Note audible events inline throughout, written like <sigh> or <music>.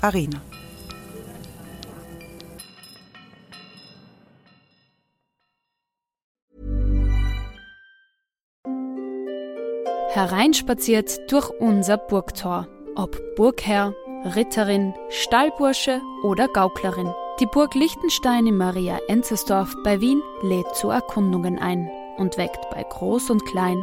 arena. Hereinspaziert durch unser Burgtor. Ob Burgherr, Ritterin, Stallbursche oder Gauklerin. Die Burg Liechtenstein in Maria Enzersdorf bei Wien lädt zu Erkundungen ein und weckt bei Groß und Klein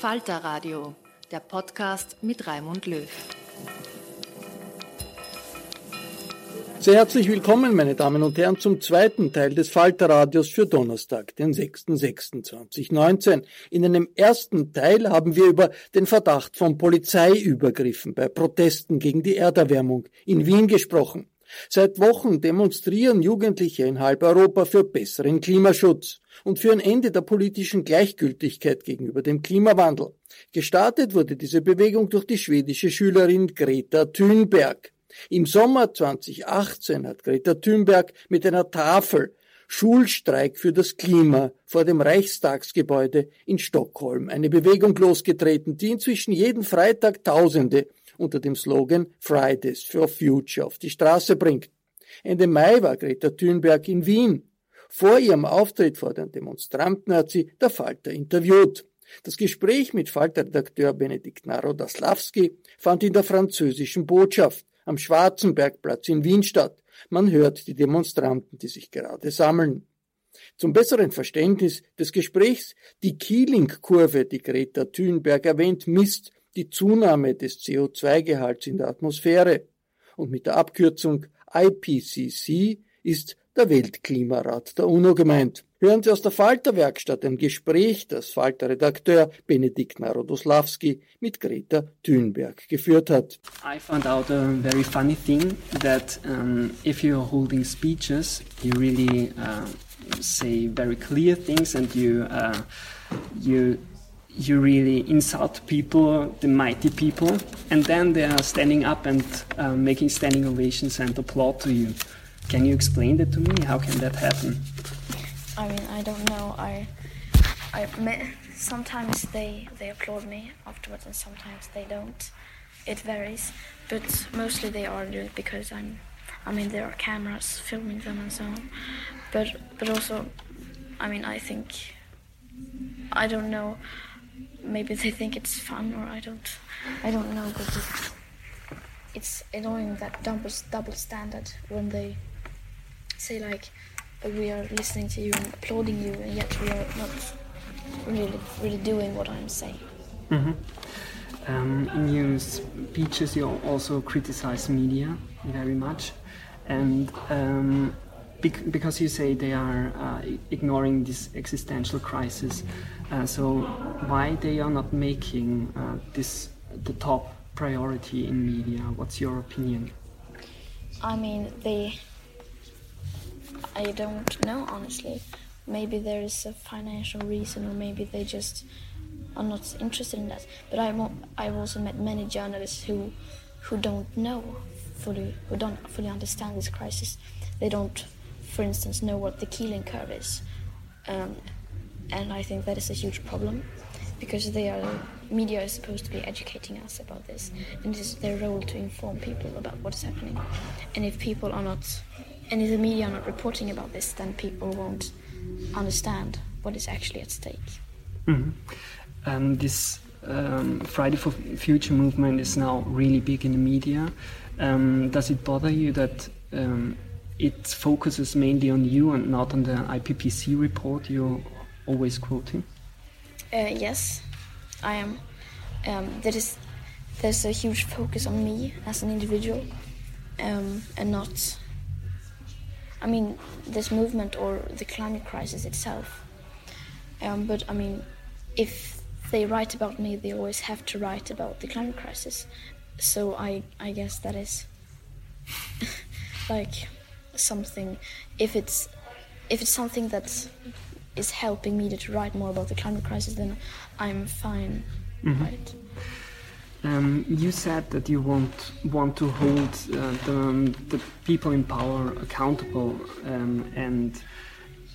Falter Radio der Podcast mit Raimund Löw. Sehr herzlich willkommen, meine Damen und Herren, zum zweiten Teil des Falterradios für Donnerstag, den 6.6.2019. In einem ersten Teil haben wir über den Verdacht von Polizeiübergriffen bei Protesten gegen die Erderwärmung in Wien gesprochen. Seit Wochen demonstrieren Jugendliche in halb Europa für besseren Klimaschutz und für ein Ende der politischen Gleichgültigkeit gegenüber dem Klimawandel. Gestartet wurde diese Bewegung durch die schwedische Schülerin Greta Thunberg. Im Sommer 2018 hat Greta Thunberg mit einer Tafel Schulstreik für das Klima vor dem Reichstagsgebäude in Stockholm eine Bewegung losgetreten, die inzwischen jeden Freitag Tausende unter dem Slogan Fridays for Future auf die Straße bringt. Ende Mai war Greta Thunberg in Wien. Vor ihrem Auftritt vor den Demonstranten hat sie der Falter interviewt. Das Gespräch mit Falter-Redakteur Benedikt Narodaslawski fand in der französischen Botschaft am Schwarzenbergplatz in Wien statt. Man hört die Demonstranten, die sich gerade sammeln. Zum besseren Verständnis des Gesprächs, die Keeling-Kurve, die Greta Thunberg erwähnt, misst die Zunahme des CO2-Gehalts in der Atmosphäre. Und mit der Abkürzung IPCC ist der Weltklimarat der UNO gemeint. Hören Sie aus der Falter-Werkstatt ein Gespräch, das Falter-Redakteur Benedikt Narodoslawski mit Greta Thunberg geführt hat. I found out a very funny thing that um, if you're holding speeches, you really uh, say very clear things and you uh, you you really insult people, the mighty people, and then they are standing up and uh, making standing ovations and applaud to you. Can you explain that to me? How can that happen? I mean, I don't know. I, I sometimes they they applaud me afterwards, and sometimes they don't. It varies, but mostly they argue it because I'm. I mean, there are cameras filming them and so on, but but also, I mean, I think. I don't know. Maybe they think it's fun, or I don't. I don't know, but it's, it's annoying that double double standard when they say like we are listening to you and applauding you, and yet we are not really, really doing what I'm saying. Mm-hmm. Um, in your speeches, you also criticize media very much, and um, because you say they are uh, ignoring this existential crisis, uh, so why they are not making uh, this the top priority in media? What's your opinion? I mean, they I don't know honestly. Maybe there is a financial reason, or maybe they just are not interested in that. But I've, I've also met many journalists who who don't know fully, who don't fully understand this crisis. They don't, for instance, know what the Keeling curve is, um, and I think that is a huge problem because they are media is supposed to be educating us about this, and it is their role to inform people about what is happening. And if people are not, and if the media are not reporting about this, then people won't understand what is actually at stake. Mm-hmm. Um, this um, Friday for Future movement is now really big in the media. Um, does it bother you that um, it focuses mainly on you and not on the IPCC report you're always quoting? Uh, yes, I am. Um, there is there's a huge focus on me as an individual, um, and not. I mean, this movement or the climate crisis itself. Um, but I mean, if they write about me, they always have to write about the climate crisis. So I I guess that is <laughs> like something. If it's if it's something that is helping me to write more about the climate crisis, then I'm fine. Mm-hmm. Right. Um, you said that you want want to hold uh, the, um, the people in power accountable, um, and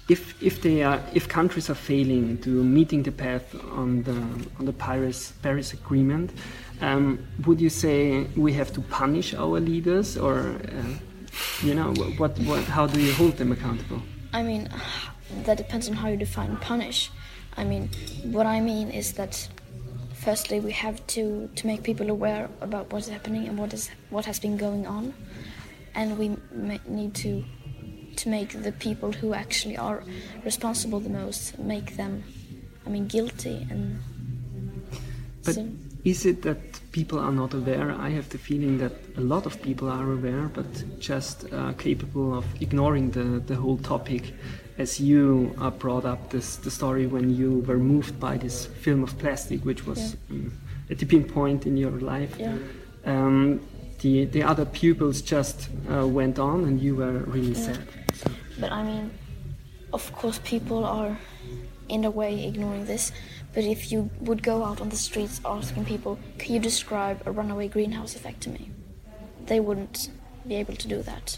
if if they are if countries are failing to meeting the path on the on the Paris Paris Agreement, um, would you say we have to punish our leaders, or uh, you know what, what how do you hold them accountable? I mean, that depends on how you define punish. I mean, what I mean is that firstly we have to, to make people aware about what's happening and what is what has been going on, and we need to to make the people who actually are responsible the most make them, I mean, guilty and. But so. Is it that people are not aware? I have the feeling that a lot of people are aware, but just uh, capable of ignoring the the whole topic as you uh, brought up this the story when you were moved by this film of plastic, which was yeah. um, a tipping point in your life. Yeah. Um, the the other pupils just uh, went on, and you were really yeah. sad. So. But I mean, of course, people are in a way ignoring this. But if you would go out on the streets asking people, "Can you describe a runaway greenhouse effect to me?" they wouldn't be able to do that.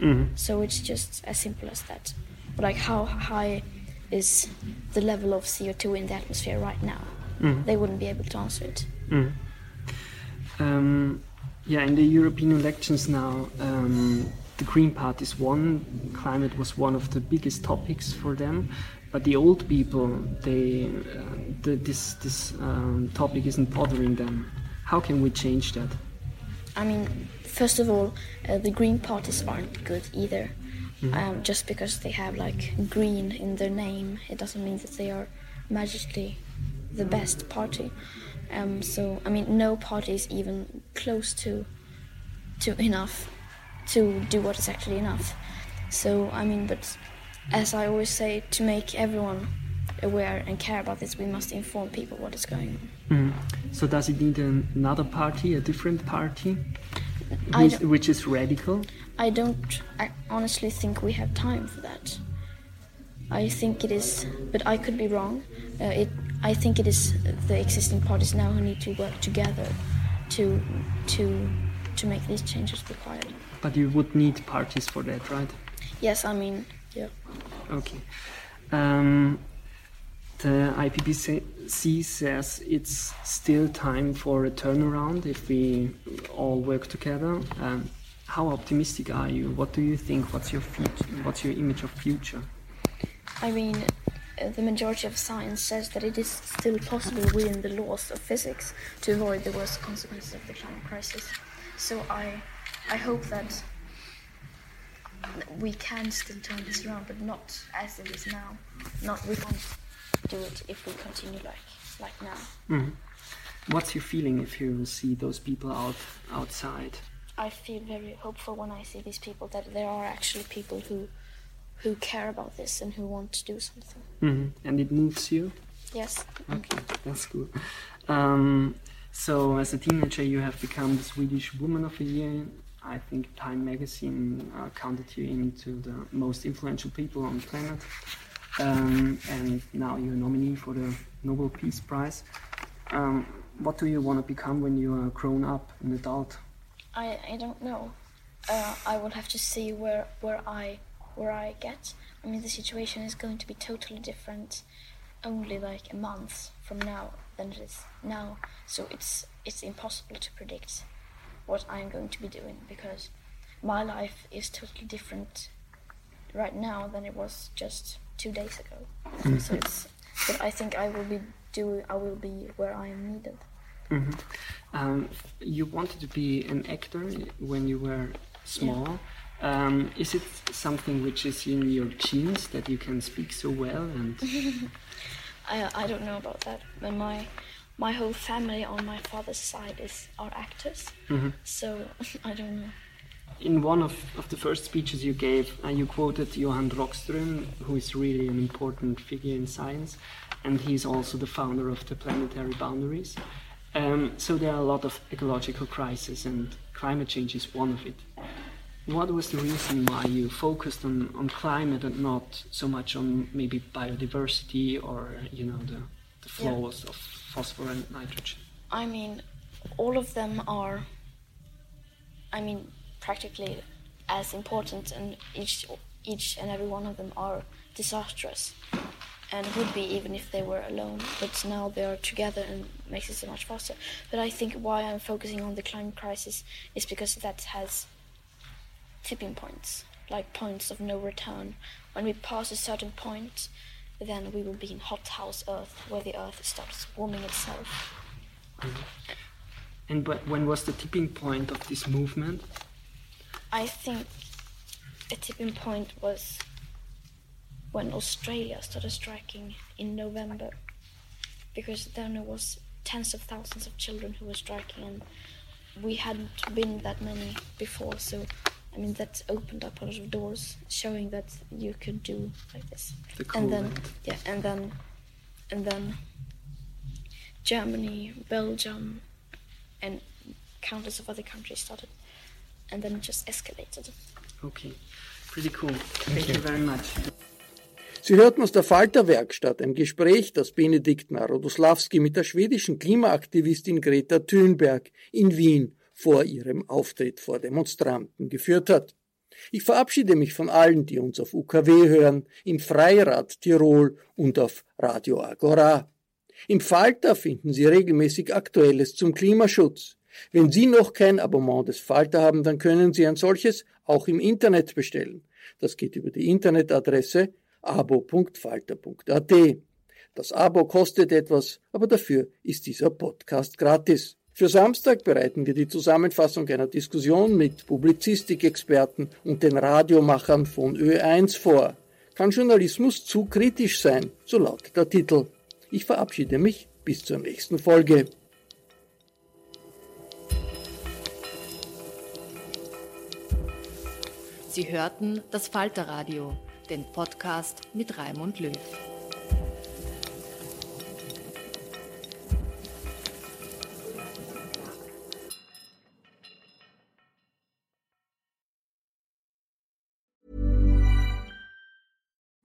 Mm-hmm. So it's just as simple as that like how high is the level of CO2 in the atmosphere right now? Mm. They wouldn't be able to answer it. Mm. Um, yeah, in the European elections now, um, the Green Party's won. Climate was one of the biggest topics for them, but the old people, they, uh, the, this this um, topic isn't bothering them. How can we change that? I mean, first of all, uh, the Green parties aren't good either. Mm-hmm. Um, just because they have like green in their name, it doesn't mean that they are magically the best party. Um, so I mean, no party is even close to to enough to do what is actually enough. So I mean, but as I always say, to make everyone aware and care about this, we must inform people what is going on. Mm. So does it need another party, a different party, which, which is radical? I don't I honestly think we have time for that. I think it is, but I could be wrong. Uh, it, I think it is the existing parties now who need to work together to to to make these changes required. But you would need parties for that, right? Yes, I mean, yeah. Okay. Um, the IPCC says it's still time for a turnaround if we all work together. Um, how optimistic are you? What do you think? What's your future? What's your image of future? I mean, uh, the majority of science says that it is still possible within the laws of physics to avoid the worst consequences of the climate crisis. So I, I hope that we can still turn this around, but not as it is now. Not we can't do it if we continue like like now. Mm. What's your feeling if you see those people out outside? I feel very hopeful when I see these people that there are actually people who who care about this and who want to do something. Mm-hmm. And it moves you. Yes. Okay, that's good. Um, so, as a teenager, you have become the Swedish Woman of the Year. I think Time magazine uh, counted you into the most influential people on the planet. Um, and now you're a nominee for the Nobel Peace Prize. Um, what do you want to become when you are grown up, an adult? I, I don't know. Uh, I will have to see where where I where I get. I mean, the situation is going to be totally different, only like a month from now than it is now. So it's it's impossible to predict what I'm going to be doing because my life is totally different right now than it was just two days ago. Mm-hmm. So it's, but I think I will be do I will be where I am needed. hmm Um, you wanted to be an actor when you were small. Um, is it something which is in your genes that you can speak so well? And <laughs> I I don't know about that. But my my whole family on my father's side is are actors. Mhm. So <laughs> I don't know. in one of, of the first speeches you gave, uh, you quoted Johan Rockström, who is really an important figure in science, and he's also the founder of the Planetary Boundaries. Um, so there are a lot of ecological crises, and climate change is one of it. What was the reason why you focused on, on climate and not so much on maybe biodiversity or you know the, the Yeah. flows of phosphorus and nitrogen? I mean, all of them are. I mean, practically as important, and each each and every one of them are disastrous, and would be even if they were alone. But now they are together and makes it so much faster. But I think why I'm focusing on the climate crisis is because that has tipping points, like points of no return. When we pass a certain point, then we will be in hot house Earth, where the Earth starts warming itself. Mm-hmm. And wh- when was the tipping point of this movement? I think a tipping point was when Australia started striking in November, because then there was tens of thousands of children who were striking, and we hadn't been that many before. So, I mean, that opened up a lot of doors, showing that you could do like this. The and then, Covenant. yeah, and then, and then Germany, Belgium, and countless of other countries started, and then it just escalated. Okay, pretty cool. Thank, you very much. Sie hörten aus der Falter-Werkstatt ein Gespräch, das Benedikt Narodoslawski mit der schwedischen Klimaaktivistin Greta Thunberg in Wien vor ihrem Auftritt vor Demonstranten geführt hat. Ich verabschiede mich von allen, die uns auf UKW hören, im Freirad Tirol und auf Radio Agora. Im Falter finden Sie regelmäßig Aktuelles zum Klimaschutz. Wenn Sie noch kein Abonnement des Falter haben, dann können Sie ein solches auch im Internet bestellen. Das geht über die Internetadresse abo.falter.at. Das Abo kostet etwas, aber dafür ist dieser Podcast gratis. Für Samstag bereiten wir die Zusammenfassung einer Diskussion mit Publizistikexperten und den Radiomachern von Ö1 vor. Kann Journalismus zu kritisch sein? So lautet der Titel. Ich verabschiede mich bis zur nächsten Folge. Sie hörten das Falterradio, den Podcast mit Raimund Löw.